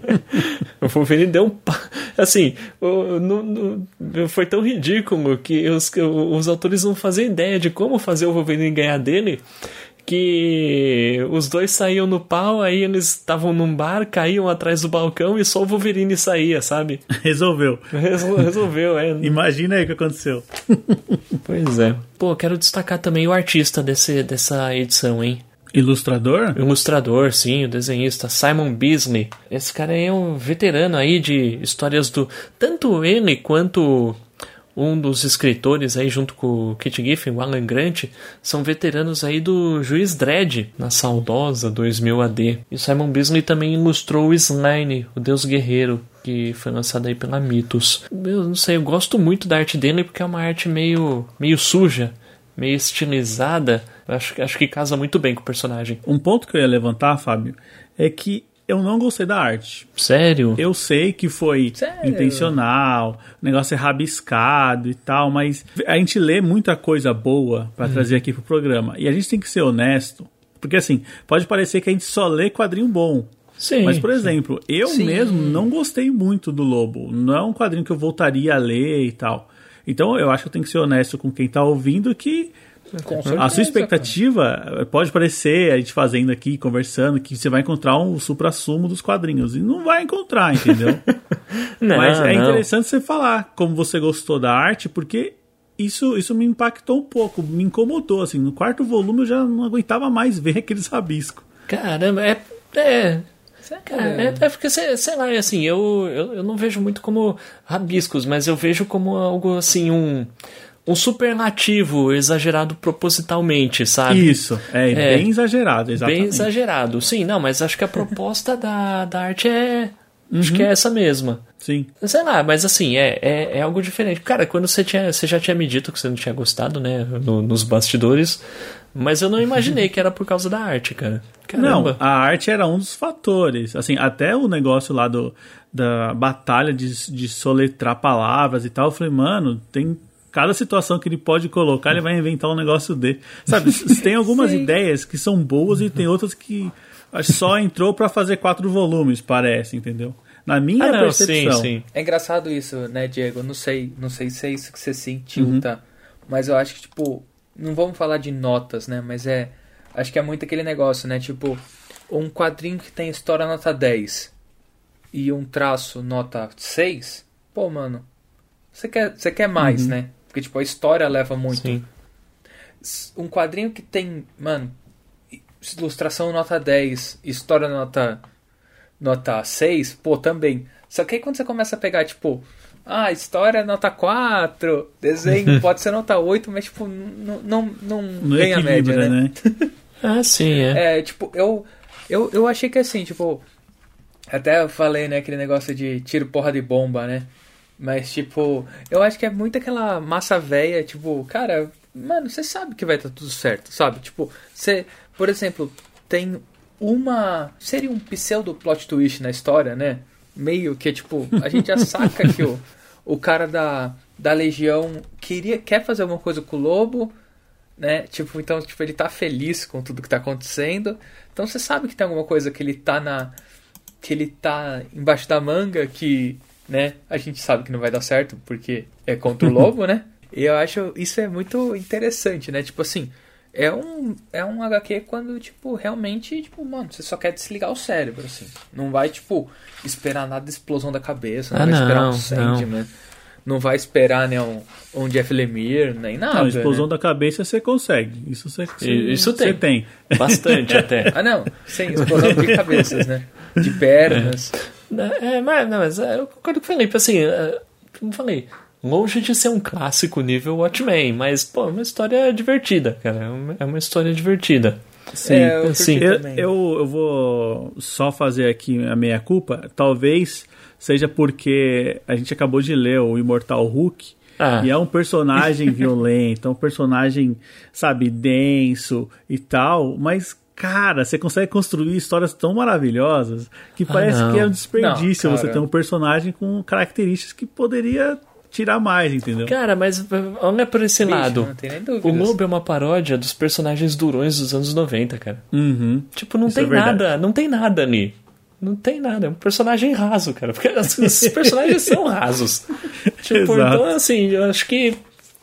[SPEAKER 3] [LAUGHS] o Wolverine deu um assim, o, no, no, foi tão ridículo que os, os autores não faziam ideia de como fazer o Wolverine ganhar dele que os dois saíam no pau, aí eles estavam num bar, caíam atrás do balcão e só o Wolverine saía, sabe? [LAUGHS]
[SPEAKER 1] Resolveu.
[SPEAKER 3] Resol resolveu, é.
[SPEAKER 1] Imagina aí o que aconteceu. [LAUGHS]
[SPEAKER 3] pois é. Pô, quero destacar também o artista desse, dessa edição, hein?
[SPEAKER 1] Ilustrador?
[SPEAKER 3] Ilustrador, sim, o desenhista Simon Beasley. Esse cara é um veterano aí de histórias do. Tanto ele quanto um dos escritores aí junto com o Kit Giffen, o Alan Grant, são veteranos aí do Juiz Dredd, na saudosa 2000 AD. E o Simon Bisley também ilustrou o Slime, o Deus Guerreiro, que foi lançado aí pela Mitos. Eu não sei, eu gosto muito da arte dele porque é uma arte meio, meio suja, meio estilizada. Acho, acho que casa muito bem com o personagem.
[SPEAKER 1] Um ponto que eu ia levantar, Fábio, é que eu não gostei da arte.
[SPEAKER 3] Sério?
[SPEAKER 1] Eu sei que foi Sério? intencional, o negócio é rabiscado e tal, mas a gente lê muita coisa boa para hum. trazer aqui pro programa. E a gente tem que ser honesto, porque assim, pode parecer que a gente só lê quadrinho bom. Sim, Mas, por exemplo, eu sim. mesmo não gostei muito do Lobo. Não é um quadrinho que eu voltaria a ler e tal. Então eu acho que eu tenho que ser honesto com quem tá ouvindo que a sua expectativa cara. pode parecer, a gente fazendo aqui, conversando, que você vai encontrar um supra-sumo dos quadrinhos. E não vai encontrar, entendeu? [LAUGHS] não, Mas é não. interessante você falar como você gostou da arte, porque isso, isso me impactou um pouco, me incomodou. Assim, no quarto volume eu já não aguentava mais ver [LAUGHS] aqueles rabiscos.
[SPEAKER 3] Caramba, é. é... Cara, é, é porque, sei, sei lá, assim, eu, eu, eu não vejo muito como rabiscos, mas eu vejo como algo assim, um um superlativo exagerado propositalmente, sabe?
[SPEAKER 1] Isso, é, é bem exagerado, exatamente.
[SPEAKER 3] Bem exagerado, sim, não, mas acho que a proposta da, da arte é. Uhum. Acho que é essa mesma.
[SPEAKER 1] Sim.
[SPEAKER 3] Sei lá, mas assim, é, é, é, algo diferente. Cara, quando você, tinha, você já tinha me dito que você não tinha gostado, né? No, nos bastidores. Mas eu não imaginei [LAUGHS] que era por causa da arte, cara.
[SPEAKER 1] Caramba. Não, a arte era um dos fatores. Assim, até o negócio lá do, da batalha de, de soletrar palavras e tal. Eu falei, mano, tem cada situação que ele pode colocar, ele vai inventar um negócio dele. Sabe, [LAUGHS] tem algumas ideias que são boas e tem outras que só entrou para fazer quatro volumes, parece, entendeu? Na minha ah, não, percepção. Sim, sim.
[SPEAKER 2] É engraçado isso, né, Diego? Não sei, não sei se é isso que você sentiu, uhum. tá? Mas eu acho que, tipo, não vamos falar de notas, né? Mas é. Acho que é muito aquele negócio, né? Tipo, um quadrinho que tem história nota 10 e um traço nota 6. Pô, mano, você quer, você quer mais, uhum. né? Porque, tipo, a história leva muito. Sim. Um quadrinho que tem, mano, ilustração nota 10, história nota, nota 6, pô, também. Só que aí quando você começa a pegar, tipo, ah, história nota 4, desenho [LAUGHS] pode ser nota 8, mas tipo, não, não, não, ganha a média, né?
[SPEAKER 1] né? [LAUGHS]
[SPEAKER 3] Ah, sim, é.
[SPEAKER 2] É, tipo, eu, eu, eu achei que assim, tipo, até eu falei, né, aquele negócio de tiro porra de bomba, né? Mas, tipo, eu acho que é muito aquela massa velha, tipo, cara, mano, você sabe que vai estar tudo certo, sabe? Tipo, você, por exemplo, tem uma. Seria um pseudo plot twist na história, né? Meio que, tipo, a gente já [LAUGHS] saca que o, o cara da, da Legião queria, quer fazer alguma coisa com o lobo, né? Tipo, então, tipo, ele tá feliz com tudo que tá acontecendo. Então você sabe que tem alguma coisa que ele tá na. que ele tá embaixo da manga que, né, a gente sabe que não vai dar certo porque é contra o lobo, né? [LAUGHS] E eu acho isso é muito interessante, né? Tipo assim, é um, é um HQ quando, tipo, realmente, tipo, mano, você só quer desligar o cérebro, assim. Não vai, tipo, esperar nada de explosão da cabeça, não
[SPEAKER 3] Ah,
[SPEAKER 2] vai esperar
[SPEAKER 3] não,
[SPEAKER 2] um Sandman. Não vai esperar, né, um, um Jeff Lemire, nem nada.
[SPEAKER 1] Não, explosão
[SPEAKER 2] né?
[SPEAKER 1] da cabeça você consegue. Isso você, você-
[SPEAKER 3] Isso
[SPEAKER 1] você
[SPEAKER 3] tem.
[SPEAKER 1] tem.
[SPEAKER 3] Bastante [LAUGHS] até.
[SPEAKER 2] Ah, não, sem explosão de cabeças, né? De pernas.
[SPEAKER 3] É, mas, não, mas é, eu concordo com o Felipe, assim, é, como eu falei, longe de ser um clássico nível Watchmen, mas, pô, é uma história divertida, cara, é uma, é uma história divertida.
[SPEAKER 1] Sim.
[SPEAKER 2] É, eu
[SPEAKER 3] Sim.
[SPEAKER 1] Eu, eu, eu vou só fazer aqui a meia culpa. Talvez seja porque a gente acabou de ler o Imortal Hulk.
[SPEAKER 3] Ah.
[SPEAKER 1] E é um personagem [LAUGHS] violento, é um personagem, sabe, denso e tal, mas. Cara, você consegue construir histórias tão maravilhosas que parece
[SPEAKER 3] não.
[SPEAKER 1] que é um desperdício
[SPEAKER 2] Não,
[SPEAKER 1] você ter um personagem com características que poderia tirar mais, entendeu?
[SPEAKER 3] Cara, mas olha por esse
[SPEAKER 2] Bicho,
[SPEAKER 3] lado.
[SPEAKER 2] Não tem nem
[SPEAKER 3] O. Lobo é uma paródia dos personagens durões dos anos 90, cara.
[SPEAKER 1] Uhum.
[SPEAKER 3] Tipo, não
[SPEAKER 1] Isso
[SPEAKER 3] tem
[SPEAKER 1] é
[SPEAKER 3] nada, não tem nada ali. Não tem nada, é um personagem raso, cara. Porque [LAUGHS] esses personagens são rasos. [LAUGHS] Tipo,
[SPEAKER 1] Exato.
[SPEAKER 3] então assim, eu acho que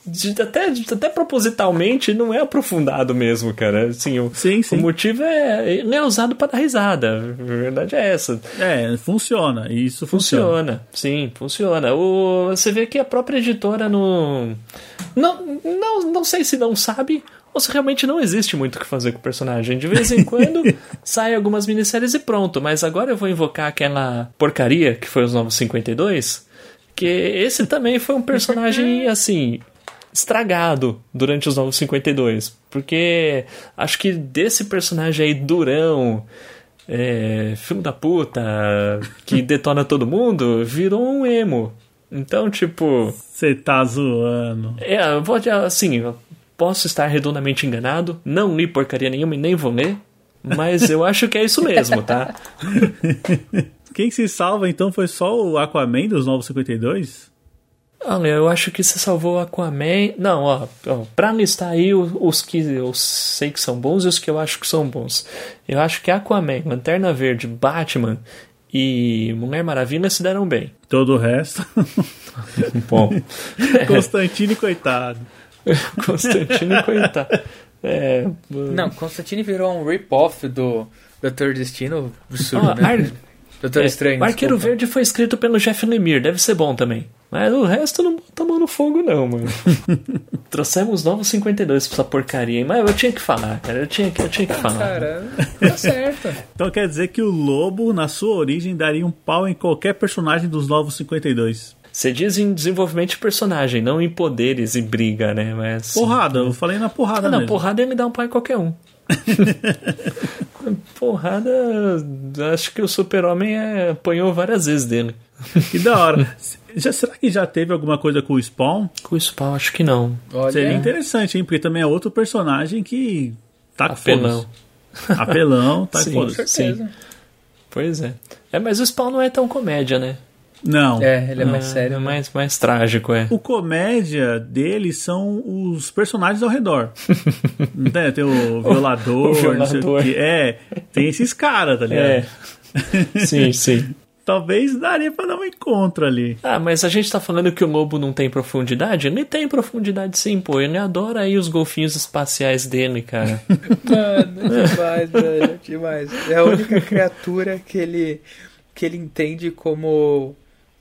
[SPEAKER 3] de- até, de- até propositalmente não é aprofundado mesmo, cara. Assim, o,
[SPEAKER 1] Sim, sim.
[SPEAKER 3] o motivo é. Ele é usado para dar risada. A verdade é essa.
[SPEAKER 1] É, funciona. Isso funciona.
[SPEAKER 3] Funciona, sim, funciona. O, você vê que a própria editora não, não. Não, não sei se não sabe ou se realmente não existe muito o que fazer com o personagem. De vez em [LAUGHS] quando sai algumas minisséries e pronto. Mas agora eu vou invocar aquela porcaria que foi os Novos 52. Que esse também foi um personagem [LAUGHS] assim. Estragado durante os Novos 52. Porque acho que desse personagem aí durão, é, filho da puta, que [LAUGHS] detona todo mundo, virou um emo. Então, tipo,
[SPEAKER 1] Você tá zoando.
[SPEAKER 3] é, vou, assim, posso estar redondamente enganado, não li porcaria nenhuma e nem vou ler, mas eu acho que é isso mesmo, tá? [LAUGHS]
[SPEAKER 1] Quem se salva então foi só o Aquaman dos Novos 52?
[SPEAKER 3] Olha, eu acho que você salvou Aquaman. Não, ó, ó pra listar aí os, os que eu sei que são bons e os que eu acho que são bons. Eu acho que Aquaman, Lanterna Verde, Batman e Mulher Maravilha se deram bem.
[SPEAKER 1] Todo o resto. [LAUGHS]
[SPEAKER 3] Bom. [LAUGHS]
[SPEAKER 1] Constantine, coitado. [LAUGHS]
[SPEAKER 3] Constantino, coitado. É,
[SPEAKER 2] Não, Constantine virou um rip-off do Doutor Destino absurdo,
[SPEAKER 3] Ó,
[SPEAKER 2] né? Doutor
[SPEAKER 3] é,
[SPEAKER 2] Estranho.
[SPEAKER 3] o Arqueiro
[SPEAKER 2] desculpa.
[SPEAKER 3] Verde foi escrito pelo Jeff Lemire, deve ser bom também. Mas o resto não mão no fogo, não, mano. [LAUGHS] Trouxemos novos 52 pra essa porcaria, hein? Mas eu tinha que falar, cara. Eu tinha que, eu tinha que falar.
[SPEAKER 2] Cara, tá certo. [LAUGHS]
[SPEAKER 1] Então quer dizer que o Lobo, na sua origem, daria um pau em qualquer personagem dos Novos 52.
[SPEAKER 3] Você diz em desenvolvimento de personagem, não em poderes e briga, né? Mas.
[SPEAKER 1] Porrada, eu falei na porrada
[SPEAKER 3] Ah, não,
[SPEAKER 1] mesmo.
[SPEAKER 3] porrada ele dá um pau em qualquer um. [LAUGHS] porrada. Acho que o Super-Homem é, apanhou várias vezes dele.
[SPEAKER 1] Que da hora. [LAUGHS] Já, será que já teve alguma coisa com o Spawn?
[SPEAKER 3] Com o Spawn, acho que não.
[SPEAKER 2] Olha,
[SPEAKER 1] Seria interessante, hein? Porque também é outro personagem que tá com
[SPEAKER 3] Apelão.
[SPEAKER 1] Apelão, tá [LAUGHS]
[SPEAKER 3] Sim.
[SPEAKER 1] com
[SPEAKER 2] certeza.
[SPEAKER 3] Pois é. É, mas o Spawn não é tão comédia, né?
[SPEAKER 1] Não.
[SPEAKER 2] É, ele é mais
[SPEAKER 3] É,
[SPEAKER 2] sério.
[SPEAKER 3] É
[SPEAKER 2] né?
[SPEAKER 3] mais, mais trágico, é.
[SPEAKER 1] O comédia dele são os personagens ao redor. [LAUGHS] Tem, tem o violador,
[SPEAKER 3] O
[SPEAKER 1] não sei o
[SPEAKER 3] violador.
[SPEAKER 1] quê. É, tem esses caras, tá ligado?
[SPEAKER 3] É. [LAUGHS] sim, sim.
[SPEAKER 1] Talvez daria pra dar um encontro ali.
[SPEAKER 3] Ah, mas a gente tá falando que o lobo não tem profundidade? Ele tem profundidade sim, pô. Ele adora aí os golfinhos espaciais dele, cara. [LAUGHS]
[SPEAKER 2] Mano, demais, velho, demais. É a única criatura que ele que ele entende como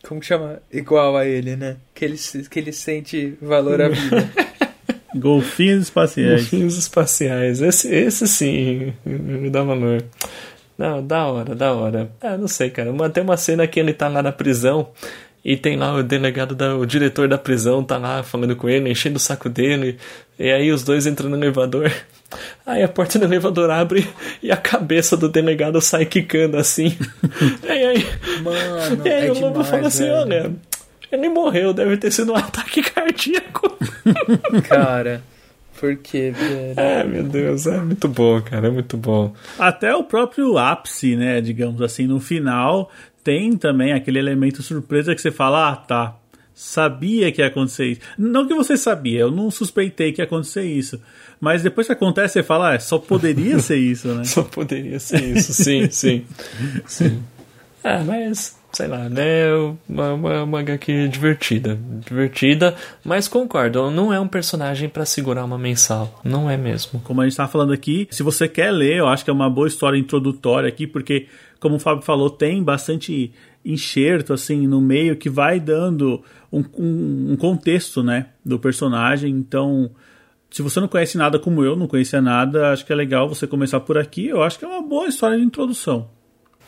[SPEAKER 2] como que chama? Igual a ele, né? Que ele que ele sente valor à vida. [LAUGHS]
[SPEAKER 1] Golfinhos espaciais.
[SPEAKER 3] golfinhos espaciais. Esse, esse sim me dá valor. Não, da hora, da hora. Ah, não sei, cara. Mas Tem uma cena que ele tá lá na prisão E tem lá o delegado, da, o diretor da prisão tá lá falando com ele, enchendo o saco dele. E aí os dois entram no elevador. Aí a porta do elevador abre e a cabeça do delegado sai quicando assim. [LAUGHS] e aí,
[SPEAKER 2] Mano,
[SPEAKER 3] e aí
[SPEAKER 2] é
[SPEAKER 3] o lobo fala assim:
[SPEAKER 2] velho.
[SPEAKER 3] olha, ele morreu, deve ter sido um ataque cardíaco. [LAUGHS]
[SPEAKER 2] Cara, por que, velho?
[SPEAKER 3] É, meu Deus, é muito bom, cara, é muito bom.
[SPEAKER 1] Até o próprio ápice, né? Digamos assim, no final tem também aquele elemento surpresa que você fala, ah, tá. Sabia que ia acontecer isso. Não que você sabia, eu não suspeitei que ia acontecer isso. Mas depois que acontece, você fala, ah, só poderia ser isso, né? [LAUGHS]
[SPEAKER 3] Só poderia ser isso, sim, [LAUGHS] sim. sim. Ah, mas, sei lá, né? Uma, uma, uma HQ divertida. Divertida, mas concordo, não é um personagem pra segurar uma mensal. Não é mesmo.
[SPEAKER 1] Como a gente tá falando aqui, se você quer ler, eu acho que é uma boa história introdutória aqui, porque, como o Fábio falou, tem bastante enxerto, assim, no meio que vai dando um, um, um contexto, né, do personagem. Então, se você não conhece nada como eu, não conhecia nada, acho que é legal você começar por aqui. Eu acho que é uma boa história de introdução.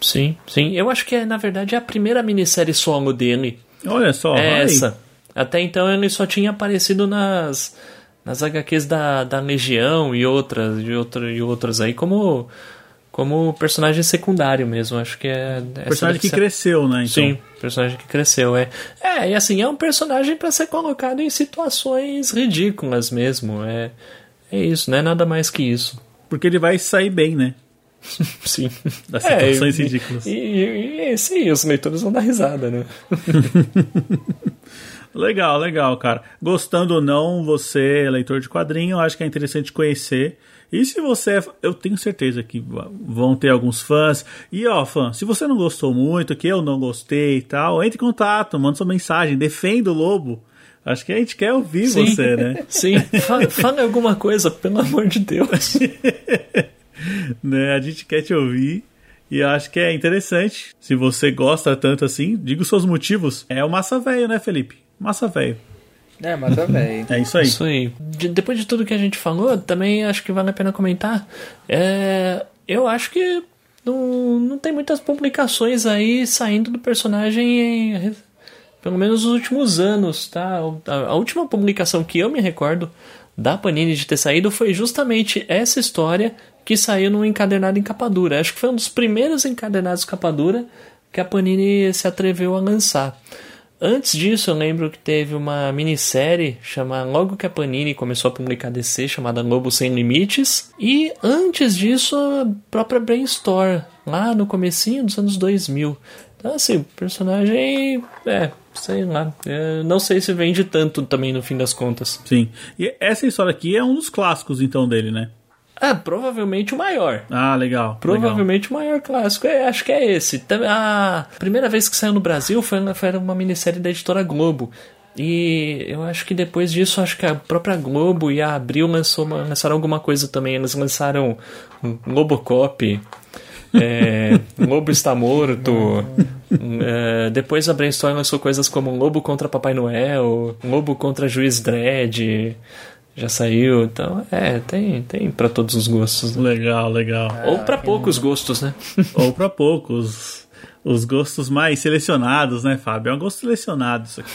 [SPEAKER 3] Sim, sim. Eu acho que é, na verdade, é a primeira minissérie solo dele.
[SPEAKER 1] Olha só,
[SPEAKER 3] é essa. Até então ele só tinha aparecido nas, nas HQs da, da Legião e outras, e, outra, e outras aí como, como personagem secundário mesmo. Acho que é.
[SPEAKER 1] personagem que
[SPEAKER 3] ser-
[SPEAKER 1] cresceu, né? Então.
[SPEAKER 3] Sim, personagem que cresceu, é. É, e assim, é um personagem pra ser colocado em situações ridículas mesmo. É, é isso, não é nada mais que isso.
[SPEAKER 1] Porque ele vai sair bem, né? [LAUGHS]
[SPEAKER 3] Sim.
[SPEAKER 1] Das
[SPEAKER 3] É,
[SPEAKER 1] situações
[SPEAKER 3] e-
[SPEAKER 1] ridículas.
[SPEAKER 3] E, e, e sim, os leitores vão dar risada, né? [LAUGHS]
[SPEAKER 1] Legal, legal, cara. Gostando ou não, você é leitor de quadrinho, eu acho que é interessante conhecer. E se você. é- Eu tenho certeza que vão ter alguns fãs. E ó, fã, se você não gostou muito, que eu não gostei e tal, entre em contato, manda sua mensagem, defenda o lobo. Acho que a gente quer ouvir
[SPEAKER 3] Sim.
[SPEAKER 1] você, né? [LAUGHS]
[SPEAKER 3] Sim, fa- fale alguma coisa, pelo amor de Deus. [LAUGHS]
[SPEAKER 1] né? A gente quer te ouvir. E eu acho que é interessante. Se você gosta tanto assim, diga os seus motivos. É o massa velho, né, Felipe? Massa velho.
[SPEAKER 2] É, mas velho.
[SPEAKER 1] É isso aí.
[SPEAKER 3] Isso aí. De- depois de tudo que a gente falou, também acho que vale a pena comentar. É, eu acho que não, não tem muitas publicações aí saindo do personagem em, pelo menos nos últimos anos, tá? A, a última publicação que eu me recordo da Panini de ter saído foi justamente essa história que saiu num encadernado em capa dura. Acho que foi um dos primeiros encadernados capa dura que a Panini se atreveu a lançar. Antes disso, eu lembro que teve uma minissérie chamada logo que a Panini começou a publicar DC, chamada Lobo Sem Limites. E antes disso, a própria Brainstorm, lá no comecinho dos anos 2000. Então, assim, o personagem, é, sei lá, é, não sei se vende tanto também no fim das contas.
[SPEAKER 1] Sim. E essa história aqui é um dos clássicos, então, dele, né?
[SPEAKER 3] Ah, provavelmente o maior.
[SPEAKER 1] Ah, legal. legal.
[SPEAKER 3] Provavelmente o maior clássico. É, acho que é esse. A primeira vez que saiu no Brasil foi, foi uma minissérie da editora Globo. E eu acho que depois disso, acho que a própria Globo e a Abril lançou uma- lançaram alguma coisa também. Eles lançaram um Globocop. É, [LAUGHS] Lobo está morto. É, depois a Brainstorm lançou coisas como Lobo contra Papai Noel, Lobo contra Juiz Dredd. Já saiu, então é, tem, tem para todos os gostos. né?
[SPEAKER 1] Legal, legal.
[SPEAKER 3] Ou pra poucos gostos, né? [LAUGHS]
[SPEAKER 1] Ou pra poucos. Os gostos mais selecionados, né, Fábio? É um gosto selecionado isso aqui.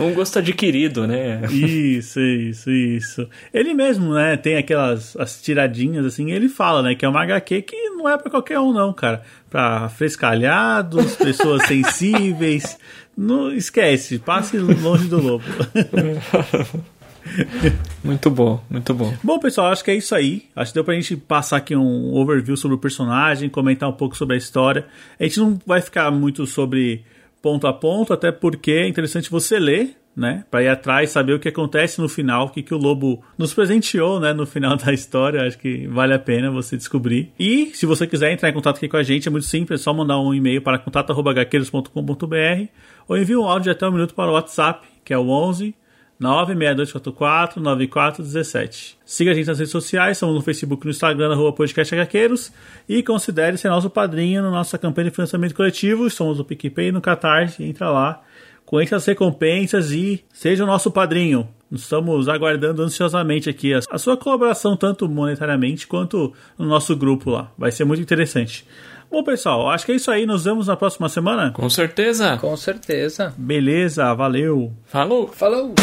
[SPEAKER 1] [LAUGHS]
[SPEAKER 3] Um gosto adquirido, né?
[SPEAKER 1] Isso, isso, isso. Ele mesmo, né, tem aquelas as tiradinhas assim, ele fala, né, que é uma HQ que não é pra qualquer um não, cara. Pra frescalhados, pessoas sensíveis. Não esquece, passe longe do lobo. [LAUGHS] [LAUGHS]
[SPEAKER 3] Muito bom, muito bom.
[SPEAKER 1] Bom, pessoal, acho que é isso aí. Acho que deu pra gente passar aqui um overview sobre o personagem, comentar um pouco sobre a história. A gente não vai ficar muito sobre ponto a ponto, até porque é interessante você ler, né? Pra ir atrás, saber o que acontece no final, o que, que o lobo nos presenteou, né? No final [LAUGHS] da história. Acho que vale a pena você descobrir. E se você quiser entrar em contato aqui com a gente, é muito simples, é só mandar um e-mail para contato.hqueiros.com.br ou envia um áudio de até um minuto para o WhatsApp, que é o 11 96244 9417. Siga a gente nas redes sociais, estamos no Facebook e no Instagram, arroba podcast HQueiros, e considere ser nosso padrinho na nossa campanha de financiamento coletivo. Estamos no PicPay e no Catarse, entra lá, conheça as recompensas e seja o nosso padrinho. Estamos aguardando ansiosamente aqui a sua colaboração, tanto monetariamente quanto no nosso grupo lá. Vai ser muito interessante. Bom, pessoal, acho que é isso aí. Nos vemos na próxima semana.
[SPEAKER 3] Com certeza.
[SPEAKER 6] Com certeza.
[SPEAKER 1] Beleza, valeu.
[SPEAKER 3] Falou.
[SPEAKER 6] Falou.